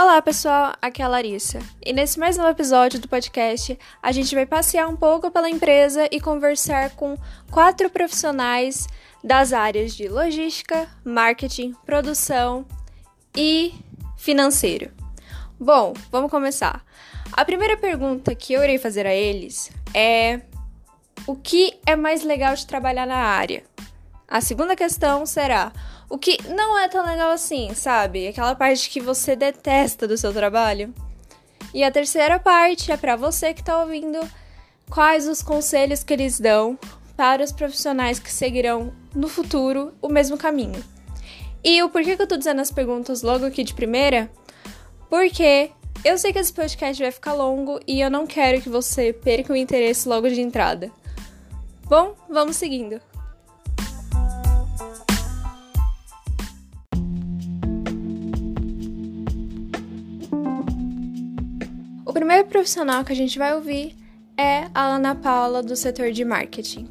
Olá pessoal, aqui é a Larissa e nesse mais novo episódio do podcast a gente vai passear um pouco pela empresa e conversar com quatro profissionais das áreas de logística, marketing, produção e financeiro. Bom, vamos começar. A primeira pergunta que eu irei fazer a eles é: o que é mais legal de trabalhar na área? A segunda questão será: o que não é tão legal assim, sabe? Aquela parte que você detesta do seu trabalho. E a terceira parte é para você que está ouvindo quais os conselhos que eles dão para os profissionais que seguirão no futuro o mesmo caminho. E o porquê que eu tô dizendo as perguntas logo aqui de primeira? Porque eu sei que esse podcast vai ficar longo e eu não quero que você perca o interesse logo de entrada. Bom, vamos seguindo. O primeiro profissional que a gente vai ouvir é a Ana Paula, do setor de marketing.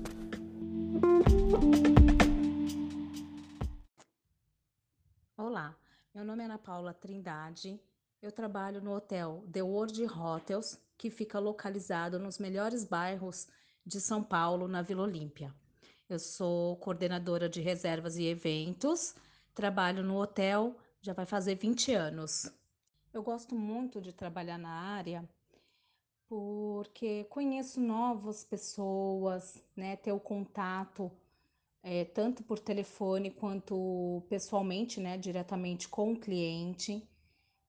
Olá, meu nome é Ana Paula Trindade. Eu trabalho no hotel The World Hotels, que fica localizado nos melhores bairros de São Paulo, na Vila Olímpia. Eu sou coordenadora de reservas e eventos, trabalho no hotel já vai fazer 20 anos. Eu gosto muito de trabalhar na área porque conheço novas pessoas, né? Ter o contato é, tanto por telefone quanto pessoalmente, né? Diretamente com o cliente.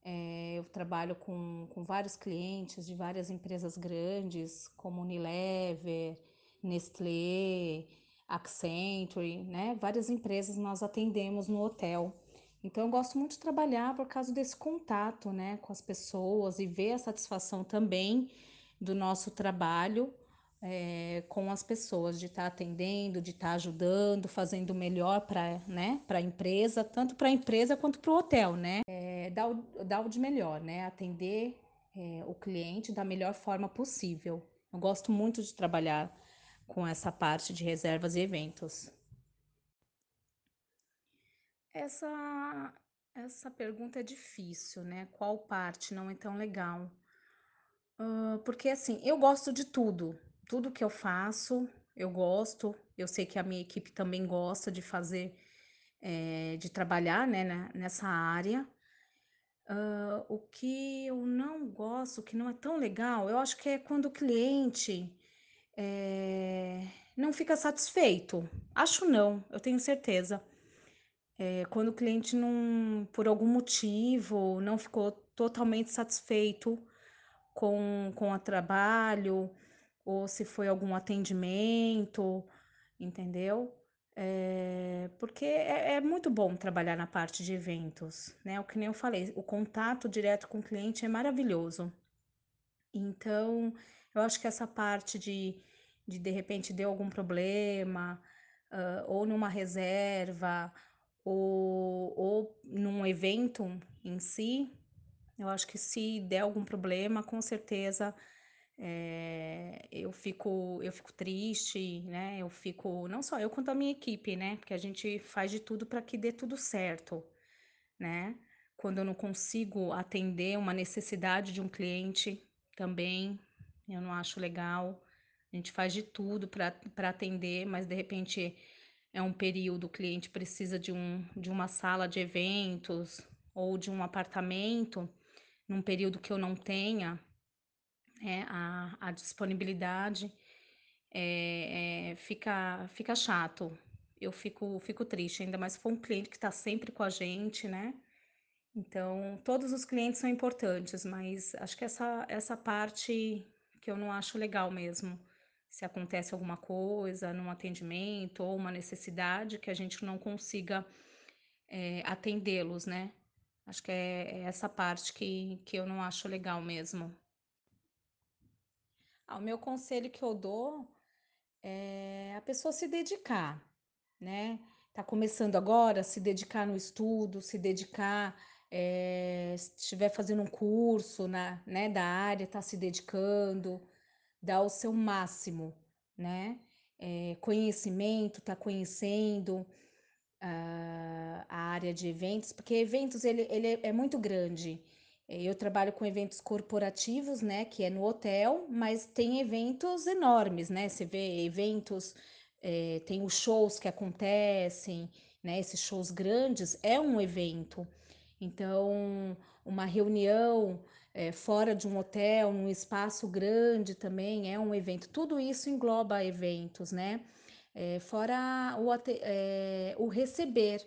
É, eu trabalho com, com vários clientes de várias empresas grandes, como Unilever, Nestlé, Accenture, né? Várias empresas nós atendemos no hotel. Então eu gosto muito de trabalhar por causa desse contato, né, com as pessoas e ver a satisfação também do nosso trabalho é, com as pessoas, de estar tá atendendo, de estar tá ajudando, fazendo melhor para né, a empresa, tanto para a empresa quanto para o hotel, né? É, dar, o, dar o de melhor, né? Atender é, o cliente da melhor forma possível. Eu gosto muito de trabalhar com essa parte de reservas e eventos. Essa, essa pergunta é difícil, né? Qual parte não é tão legal? Uh, porque assim, eu gosto de tudo, tudo que eu faço, eu gosto. Eu sei que a minha equipe também gosta de fazer, é, de trabalhar né, nessa área. Uh, o que eu não gosto, que não é tão legal, eu acho que é quando o cliente é, não fica satisfeito. Acho não, eu tenho certeza. É, quando o cliente não, por algum motivo, não ficou totalmente satisfeito com, com o trabalho, ou se foi algum atendimento, entendeu? É, porque é, é, muito bom trabalhar na parte de eventos, né? O que nem eu falei, o contato direto com o cliente é maravilhoso. Então, eu acho que essa parte de, de, de repente, deu algum problema, uh, ou numa reserva, ou, ou num evento em si, eu acho que se der algum problema, com certeza é, eu fico eu fico triste, né? Eu fico não só eu quanto a minha equipe, né? Porque a gente faz de tudo para que dê tudo certo, né? Quando eu não consigo atender uma necessidade de um cliente também, eu não acho legal. A gente faz de tudo para atender, mas de repente é um período, o cliente precisa de, um, de uma sala de eventos ou de um apartamento, num período que eu não tenha é, a, a disponibilidade, é, é, fica, fica chato. Eu fico, fico triste, ainda mais se for um cliente que está sempre com a gente, né? Então, todos os clientes são importantes, mas acho que essa, essa parte que eu não acho legal mesmo se acontece alguma coisa num atendimento ou uma necessidade que a gente não consiga é, atendê-los, né? Acho que é, é, essa parte que, que eu não acho legal mesmo. Ah, o meu conselho que eu dou é a pessoa se dedicar, né? Tá começando agora, se dedicar no estudo, se dedicar, é, se estiver fazendo um curso na, né, da área, tá se dedicando, dar o seu máximo, né? É, conhecimento, tá conhecendo uh, a área de eventos, porque eventos ele, ele é muito grande. É, eu trabalho com eventos corporativos, né, que é no hotel, mas tem eventos enormes, né? Você vê eventos, é, tem os shows que acontecem, né? Esses shows grandes é um evento. Então, uma reunião é, fora de um hotel, num espaço grande também é um evento. Tudo isso engloba eventos, né? É, fora o, é, o receber,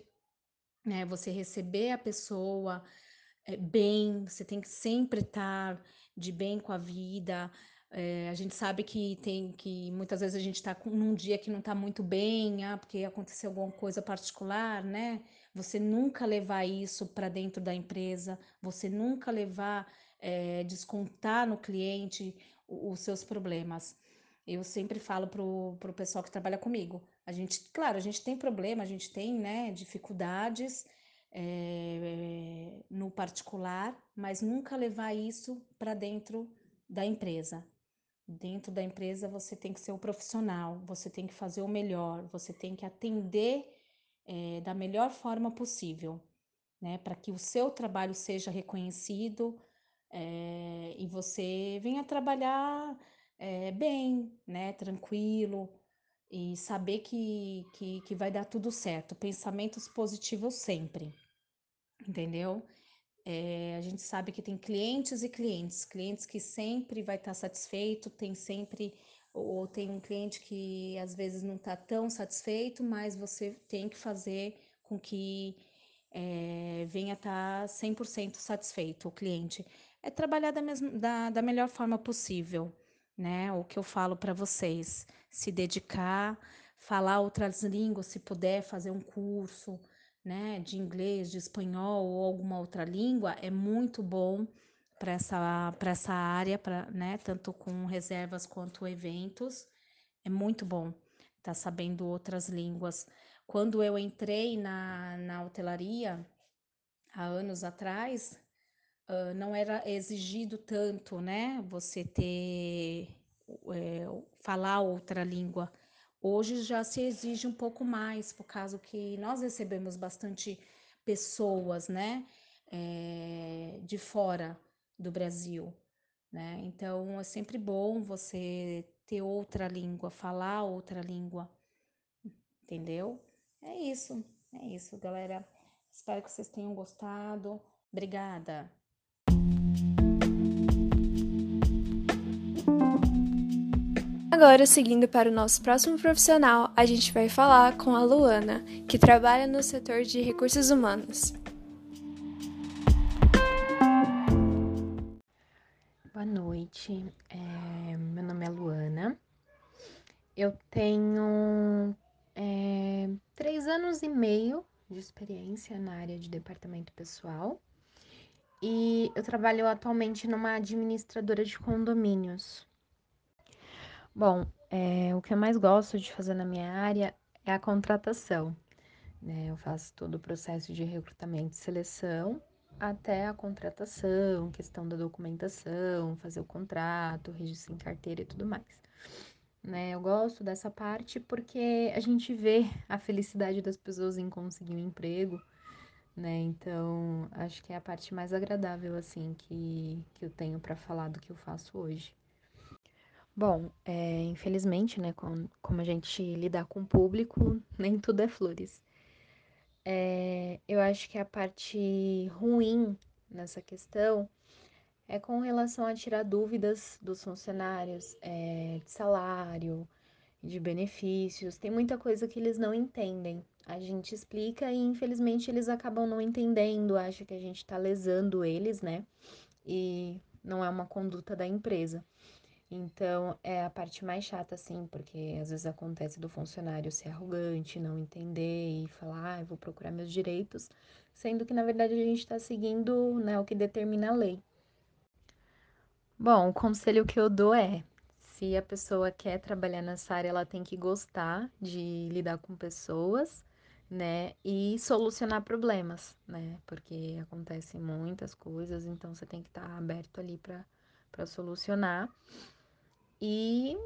né? Você receber a pessoa é, bem, você tem que sempre estar de bem com a vida. É, a gente sabe que tem que muitas vezes a gente está num dia que não está muito bem, ah, porque aconteceu alguma coisa particular, né? Você nunca levar isso para dentro da empresa, você nunca levar, é, descontar no cliente os, seus problemas. Eu sempre falo para o pessoal que trabalha comigo. A gente, claro, a gente tem problema, a gente tem, né, dificuldades é, no particular, mas nunca levar isso para dentro da empresa. Dentro da empresa você tem que ser o profissional, você tem que fazer o melhor, você tem que atender é, da melhor forma possível, né? Para que o seu trabalho seja reconhecido é, e você venha trabalhar é, bem, né? Tranquilo e saber que, que, que vai dar tudo certo. Pensamentos positivos sempre entendeu? É, a gente sabe que tem clientes e clientes, clientes que sempre vai estar satisfeito, tem sempre, ou tem um cliente que às vezes não está tão satisfeito, mas você tem que fazer com que é, venha estar 100% satisfeito o cliente. É trabalhar da, mesma, da, da melhor forma possível, né? O que eu falo para vocês, se dedicar, falar outras línguas, se puder, fazer um curso, né, de inglês, de espanhol ou alguma outra língua é muito bom para essa, para essa área, pra, né, tanto com reservas quanto eventos. É muito bom estar tá sabendo outras línguas. Quando eu entrei na, na hotelaria, há anos atrás, uh, não era exigido tanto, né, você ter, é, falar outra língua. Hoje já se exige um pouco mais, por causa que nós recebemos bastante pessoas, né, é, de fora do Brasil, né? Então é sempre bom você ter outra língua, falar outra língua, entendeu? É isso, é isso, galera. Espero que vocês tenham gostado. Obrigada. Agora, seguindo para o nosso próximo profissional, a gente vai falar com a Luana, que trabalha no setor de recursos humanos. Boa noite, é, meu nome é Luana. Eu tenho é, três anos e meio de experiência na área de departamento pessoal e eu trabalho atualmente numa administradora de condomínios. Bom, é, o que eu mais gosto de fazer na minha área é a contratação. Né? Eu faço todo o processo de recrutamento e seleção até a contratação, questão da documentação, fazer o contrato, registro em carteira e tudo mais. Né? Eu gosto dessa parte porque a gente vê a felicidade das pessoas em conseguir um emprego, né? Então, acho que é a parte mais agradável assim que, que eu tenho para falar do que eu faço hoje. Bom, é, infelizmente, né, com, como a gente lidar com o público, nem tudo é flores. É, eu acho que a parte ruim nessa questão é com relação a tirar dúvidas dos funcionários é, de salário, de benefícios. Tem muita coisa que eles não entendem. A gente explica e infelizmente eles acabam não entendendo, acha que a gente está lesando eles, né? E não é uma conduta da empresa. Então, é a parte mais chata, assim, porque às vezes acontece do funcionário ser arrogante, não entender e falar, ah, eu vou procurar meus direitos, sendo que na verdade a gente está seguindo né, o que determina a lei. Bom, o conselho que eu dou é: se a pessoa quer trabalhar nessa área, ela tem que gostar de lidar com pessoas, né, e solucionar problemas, né, porque acontecem muitas coisas, então você tem que estar tá aberto ali para solucionar. E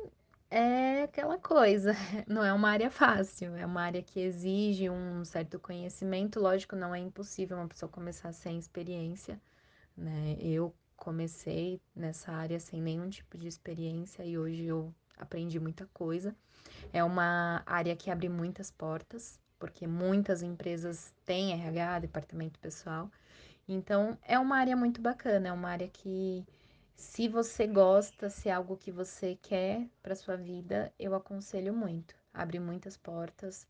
é aquela coisa, não é uma área fácil, é uma área que exige um certo conhecimento. Lógico, não é impossível uma pessoa começar sem experiência, né? Eu comecei nessa área sem nenhum tipo de experiência e hoje eu aprendi muita coisa. É uma área que abre muitas portas, porque muitas empresas têm RH, departamento pessoal. Então, é uma área muito bacana, é uma área que se você gosta, se é algo que você quer para sua vida, eu aconselho muito. Abre muitas portas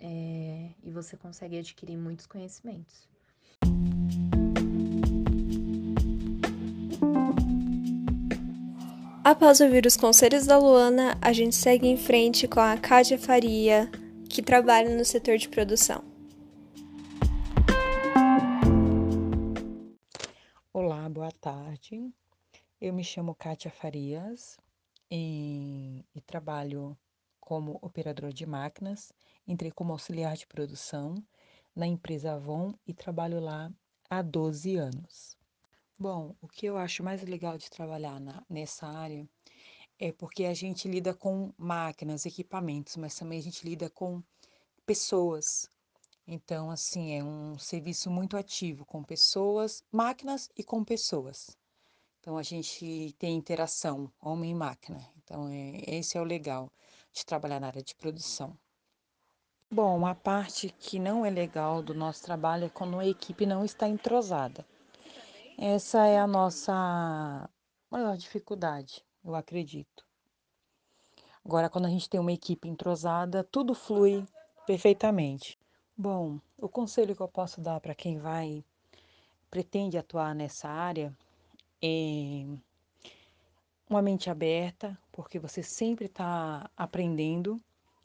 é, e você consegue adquirir muitos conhecimentos. Após ouvir os conselhos da Luana, a gente segue em frente com a Kátia Faria, que trabalha no setor de produção. Olá, boa tarde. Eu me chamo Kátia Farias e, e trabalho como operadora de máquinas. Entrei como auxiliar de produção na empresa Avon e trabalho lá há 12 anos. Bom, o que eu acho mais legal de trabalhar na, nessa área é porque a gente lida com máquinas, equipamentos, mas também a gente lida com pessoas. Então, assim, é um serviço muito ativo com pessoas, máquinas e com pessoas. Então, a gente tem interação homem e máquina. Então, é, esse é o legal de trabalhar na área de produção. Bom, a parte que não é legal do nosso trabalho é quando a equipe não está entrosada. Essa é a nossa maior dificuldade, eu acredito. Agora, quando a gente tem uma equipe entrosada, tudo flui perfeitamente. Bom, o conselho que eu posso dar para quem vai, pretende atuar nessa área é uma mente aberta, porque você sempre está aprendendo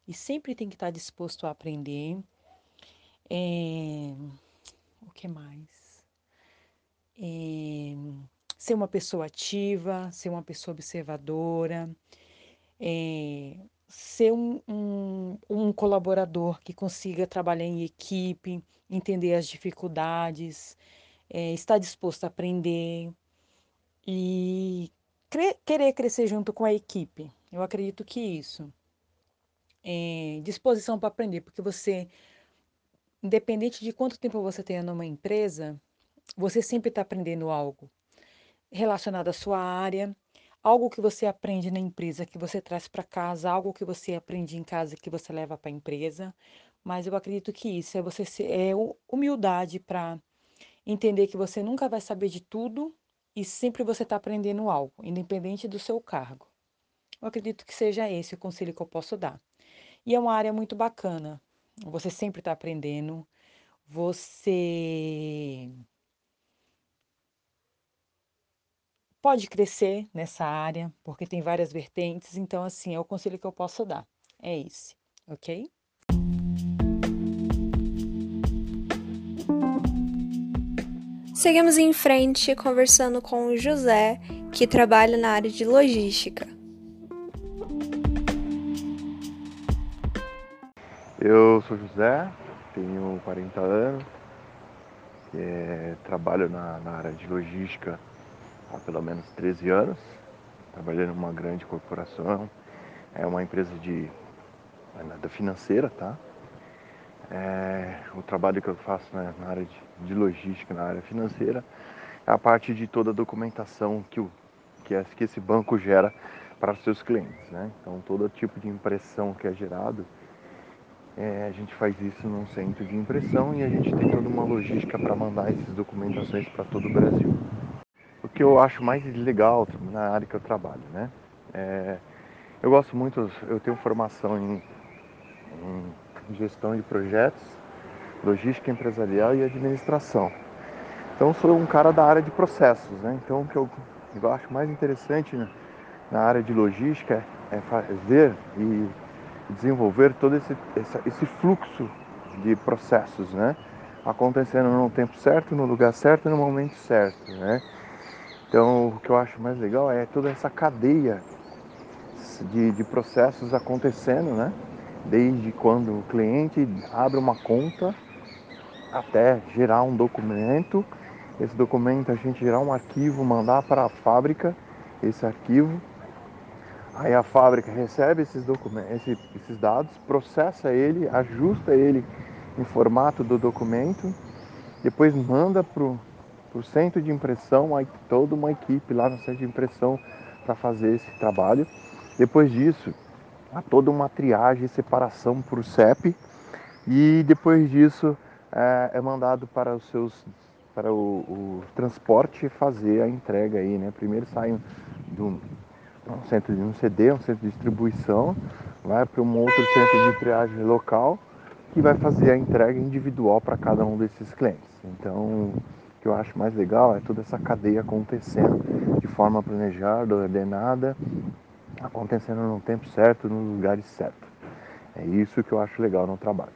e sempre tem que estar tá disposto a aprender. É... O que mais? é, ser uma pessoa ativa, ser uma pessoa observadora, é, ser um, um, um, colaborador que consiga trabalhar em equipe, entender as dificuldades, é, estar disposto a aprender e cre querer crescer junto com a equipe. Eu acredito que isso. É, disposição para aprender, porque você, independente de quanto tempo você tenha numa empresa, você sempre está aprendendo algo relacionado à sua área, algo que você aprende na empresa que você traz para casa, algo que você aprende em casa que você leva para a empresa. Mas eu acredito que isso é você ser, é humildade para entender que você nunca vai saber de tudo e sempre você está aprendendo algo, independente do seu cargo. Eu acredito que seja esse o conselho que eu posso dar. E é uma área muito bacana. Você sempre está aprendendo. Você pode crescer nessa área, porque tem várias vertentes, então assim, é o conselho que eu posso dar. É esse, ok? Seguimos em frente conversando com o José, que trabalha na área de logística. Eu sou José, tenho 40 anos, é, trabalho na, na área de logística há pelo menos 13 anos, trabalhando numa grande corporação. É uma empresa de da financeira, tá? É, o trabalho que eu faço né, na área de, de, logística, na área financeira, é a parte de toda a documentação que, o, que, é, que esse banco gera para os seus clientes. Né? Então, todo tipo de impressão que é gerado, é, a gente faz isso num centro de impressão e a gente tem toda uma logística para mandar essas documentações para todo o Brasil o que eu acho mais legal na área que eu trabalho, né? É, eu gosto muito, eu tenho formação em, em, gestão de projetos, logística empresarial e administração. Então sou um cara da área de processos, né? Então o que eu, eu acho mais interessante né, na área de logística é fazer e desenvolver todo esse, esse, esse fluxo de processos, né? Acontecendo no tempo certo, no lugar certo no momento certo, né? Então, o que eu acho mais legal é toda essa cadeia de, de processos acontecendo, né? Desde quando o cliente abre uma conta até gerar um documento, esse documento a gente gerar um arquivo, mandar para a fábrica esse arquivo. Aí a fábrica recebe esses documentos, esses dados, processa ele, ajusta ele em formato do documento, depois manda para o centro de impressão, toda uma equipe lá no centro de impressão para fazer esse trabalho. Depois disso, há toda uma triagem e separação por CEP e depois disso é, é mandado para os seus para o, o, transporte fazer a entrega aí, né? Primeiro saem do um centro de um CD, um centro de distribuição, vai para um outro centro de triagem local que vai fazer a entrega individual para cada um desses clientes. Então, o que eu acho mais legal é toda essa cadeia acontecendo de forma planejada, ordenada, acontecendo no tempo certo, nos lugares certos. É isso que eu acho legal no trabalho.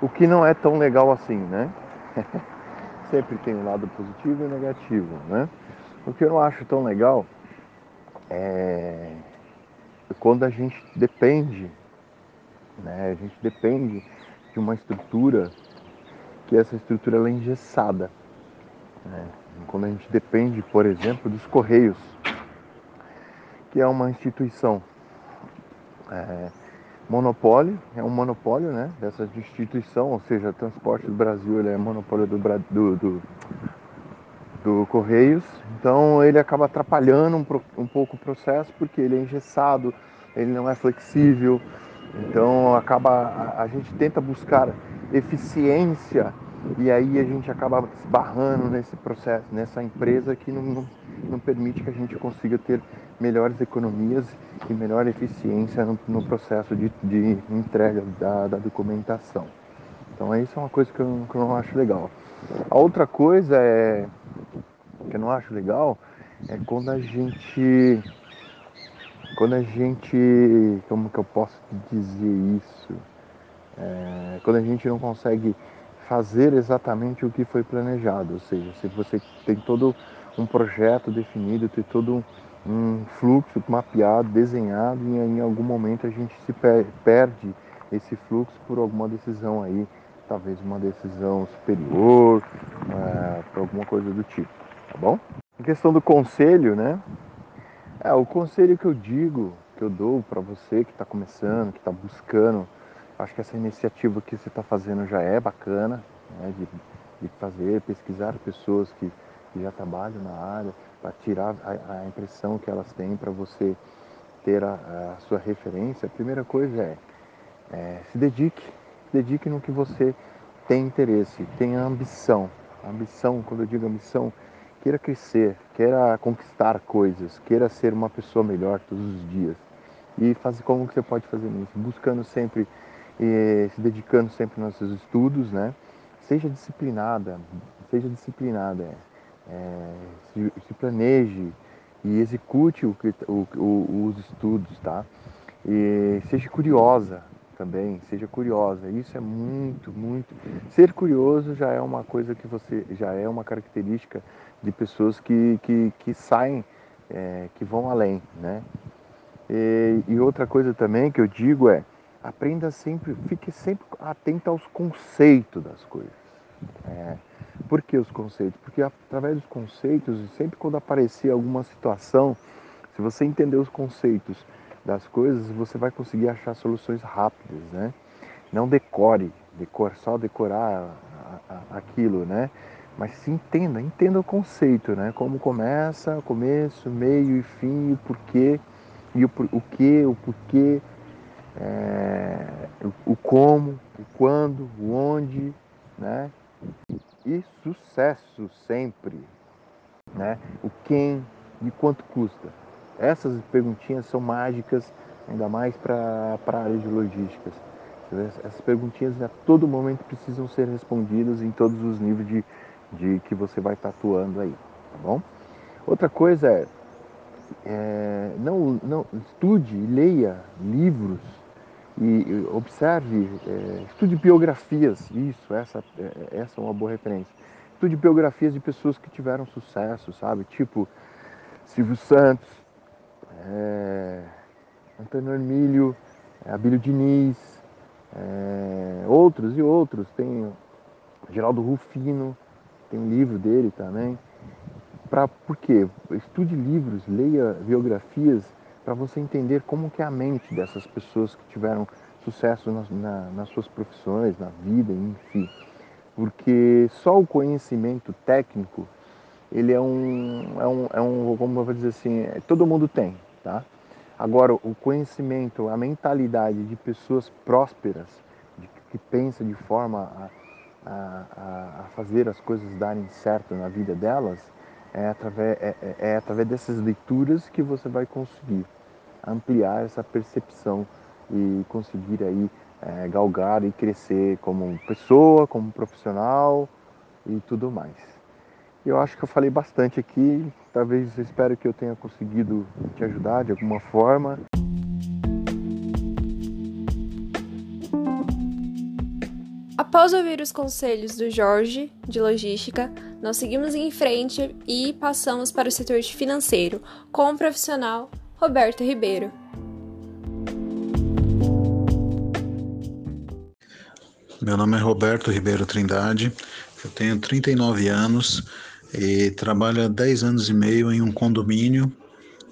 O que não é tão legal assim, né? Sempre tem um lado positivo e negativo, né? O que eu não acho tão legal é quando a gente depende, né? A gente depende de uma estrutura que essa estrutura é engessada. Né? Quando a gente depende, por exemplo, dos Correios, que é uma instituição. É, monopólio, é um monopólio né, dessa instituição, ou seja, transporte do Brasil ele é monopólio do, do, do, do Correios, então ele acaba atrapalhando um, um pouco o processo porque ele é engessado, ele não é flexível, então acaba a, a gente tenta buscar eficiência e aí a gente acaba esbarrando nesse processo, nessa empresa que não, não, não permite que a gente consiga ter melhores economias e melhor eficiência no, no processo de, de entrega da, da, documentação. Então isso é uma coisa que eu, que eu não acho legal. A outra coisa é que eu não acho legal é quando a gente quando a gente como que eu posso dizer isso é, quando a gente não consegue fazer exatamente o que foi planejado, ou seja, se você tem todo um projeto definido, tem todo um fluxo mapeado, desenhado, e em algum momento a gente se perde esse fluxo por alguma decisão aí, talvez uma decisão superior, é, por alguma coisa do tipo, tá bom? Em questão do conselho, né? É, o conselho que eu digo, que eu dou para você que está começando, que está buscando Acho que essa iniciativa que você está fazendo já é bacana, né, de, de, fazer, pesquisar pessoas que, que já trabalham na área, para tirar a, a, impressão que elas têm para você ter a, a, sua referência. A primeira coisa é, é se dedique, se dedique no que você tem interesse, tenha ambição. Ambição, quando eu digo ambição, queira crescer, queira conquistar coisas, queira ser uma pessoa melhor todos os dias. E fazer como que você pode fazer isso? Buscando sempre e se dedicando sempre nos seus estudos, né? Seja disciplinada, seja disciplinada, é, se, se, planeje e execute o, o, o, os estudos, tá? E seja curiosa também, seja curiosa. Isso é muito, muito. Ser curioso já é uma coisa que você, já é uma característica de pessoas que, que, que saem, é, que vão além, né? E, e outra coisa também que eu digo é aprenda sempre, fique sempre atento aos conceitos das coisas. É, por que os conceitos? Porque através dos conceitos, sempre quando aparecer alguma situação, se você entender os conceitos das coisas, você vai conseguir achar soluções rápidas, né? Não decore, decor, só decorar aquilo, né? Mas se entenda, entenda o conceito, né? Como começa, começo, meio e fim, o porquê, e o, o que, o porquê, é, o, como, o quando, o onde, né? E sucesso sempre, né? O quem e quanto custa. Essas perguntinhas são mágicas, ainda mais para a área de logística. Essas perguntinhas a todo momento precisam ser respondidas em todos os níveis de, de que você vai estar atuando aí, tá bom? Outra coisa é, é não, não estude, leia livros e observe, é, estude biografias, isso, essa, é, essa é uma boa referência. Estude biografias de pessoas que tiveram sucesso, sabe? Tipo Silvio Santos, é, Antônio Hermílio, Abílio Diniz, é, outros e outros. Tem Geraldo Rufino, tem um livro dele também. Pra, por quê? Estude livros, leia biografias para você entender como que é a mente dessas pessoas que tiveram sucesso na, na, nas suas profissões, na vida, enfim. Porque só o conhecimento técnico ele é um, é um, é um como eu vou dizer assim, é, todo mundo tem, tá? Agora, o conhecimento, a mentalidade de pessoas prósperas, de, que pensam de forma a, a, a, fazer as coisas darem certo na vida delas, é através, é, é, é através dessas leituras que você vai conseguir ampliar essa percepção e conseguir aí é, galgar e crescer como pessoa, como profissional e tudo mais. Eu acho que eu falei bastante aqui, talvez espero que eu tenha conseguido te ajudar de alguma forma. Após ouvir os conselhos do Jorge, de logística, nós seguimos em frente e passamos para o setor financeiro com o profissional Roberto Ribeiro. Meu nome é Roberto Ribeiro Trindade, eu tenho 39 anos e trabalho há 10 anos e meio em um condomínio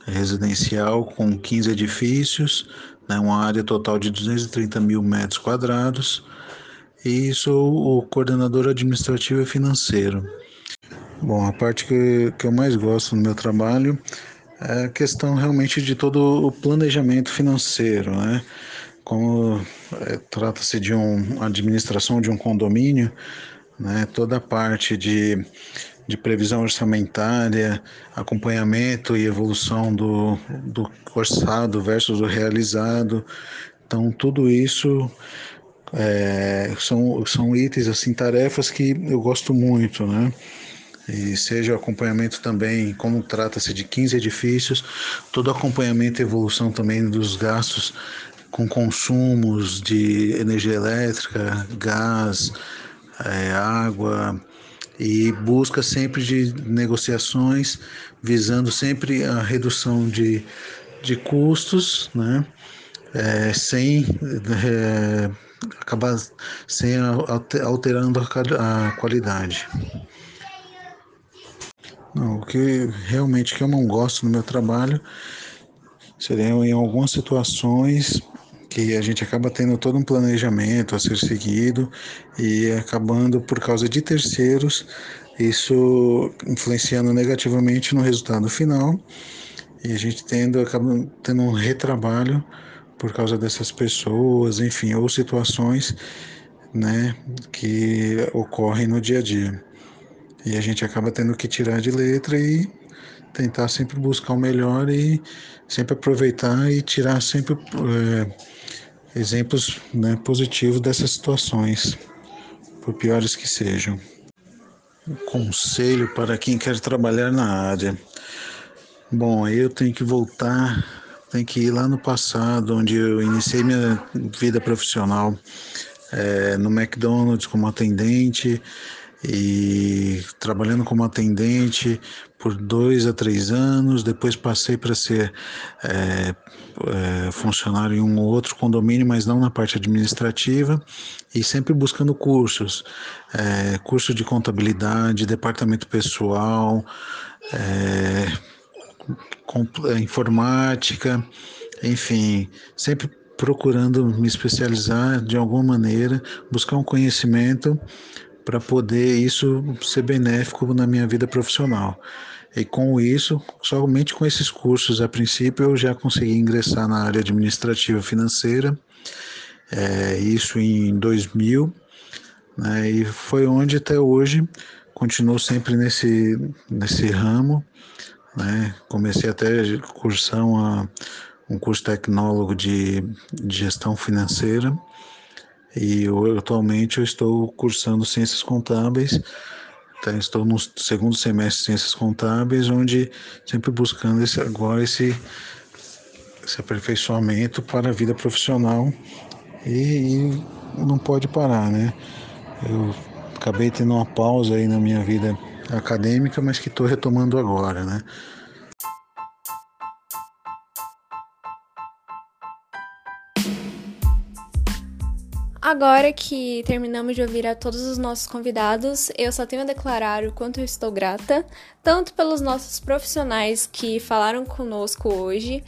residencial com 15 edifícios, né, uma área total de 230 mil metros quadrados e sou o coordenador administrativo e financeiro. Bom, a parte que, que eu mais gosto no meu trabalho é a questão realmente de todo o planejamento financeiro, né? Como é, trata-se de uma administração de um condomínio, né? Toda a parte de de previsão orçamentária, acompanhamento e evolução do, do orçado versus o realizado. Então, tudo isso é, são, são itens, assim, tarefas que eu gosto muito, né? E seja o acompanhamento também, como trata-se de 15 edifícios, todo acompanhamento e evolução também dos gastos com consumos de energia elétrica, gás, é, água, e busca sempre de negociações visando sempre a redução de, de custos, né? É, sem é, acabar sem alterando a, a qualidade. Não, o que realmente que eu não gosto no meu trabalho seriam em algumas situações que a gente acaba tendo todo um planejamento a ser seguido e acabando por causa de terceiros, isso influenciando negativamente no resultado final e a gente tendo acaba tendo um retrabalho por causa dessas pessoas, enfim, ou situações, né, que ocorrem no dia a dia. E a gente acaba tendo que tirar de letra e tentar sempre buscar o melhor e sempre aproveitar e tirar sempre é, exemplos né, positivos dessas situações, por piores que sejam. Um conselho para quem quer trabalhar na área. Bom, eu tenho que voltar, tenho que ir lá no passado, onde eu iniciei minha vida profissional é, no McDonald's como atendente e trabalhando como atendente por dois a três anos, depois passei para ser é, é, funcionário em um outro condomínio, mas não na parte administrativa, e sempre buscando cursos, é, curso de contabilidade, departamento pessoal, é, é, informática, enfim, sempre procurando me especializar de alguma maneira, buscar um conhecimento para poder isso ser benéfico na minha vida profissional. E com isso, somente com esses cursos, a princípio, eu já consegui ingressar na área administrativa financeira, é, isso em 2000, né, e foi onde até hoje continuo sempre nesse, nesse ramo. Né, comecei até a cursar uma, um curso tecnólogo de, de gestão financeira e eu, atualmente eu estou cursando Ciências Contábeis, então estou no segundo semestre de Ciências Contábeis, onde sempre buscando esse, agora esse, esse aperfeiçoamento para a vida profissional e, e não pode parar, né? Eu acabei tendo uma pausa aí na minha vida acadêmica, mas que estou retomando agora, né? Agora que terminamos de ouvir a todos os nossos convidados, eu só tenho a declarar o quanto eu estou grata, tanto pelos nossos profissionais que falaram conosco hoje,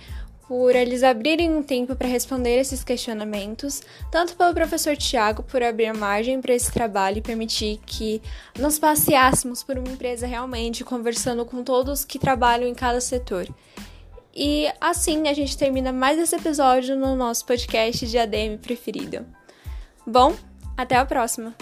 por eles abrirem um tempo para responder esses questionamentos, tanto pelo professor Tiago por abrir margem para esse trabalho e permitir que nós passeássemos por uma empresa realmente, conversando com todos que trabalham em cada setor. E assim a gente termina mais esse episódio no nosso podcast de ADM preferido. Bom, até a próxima!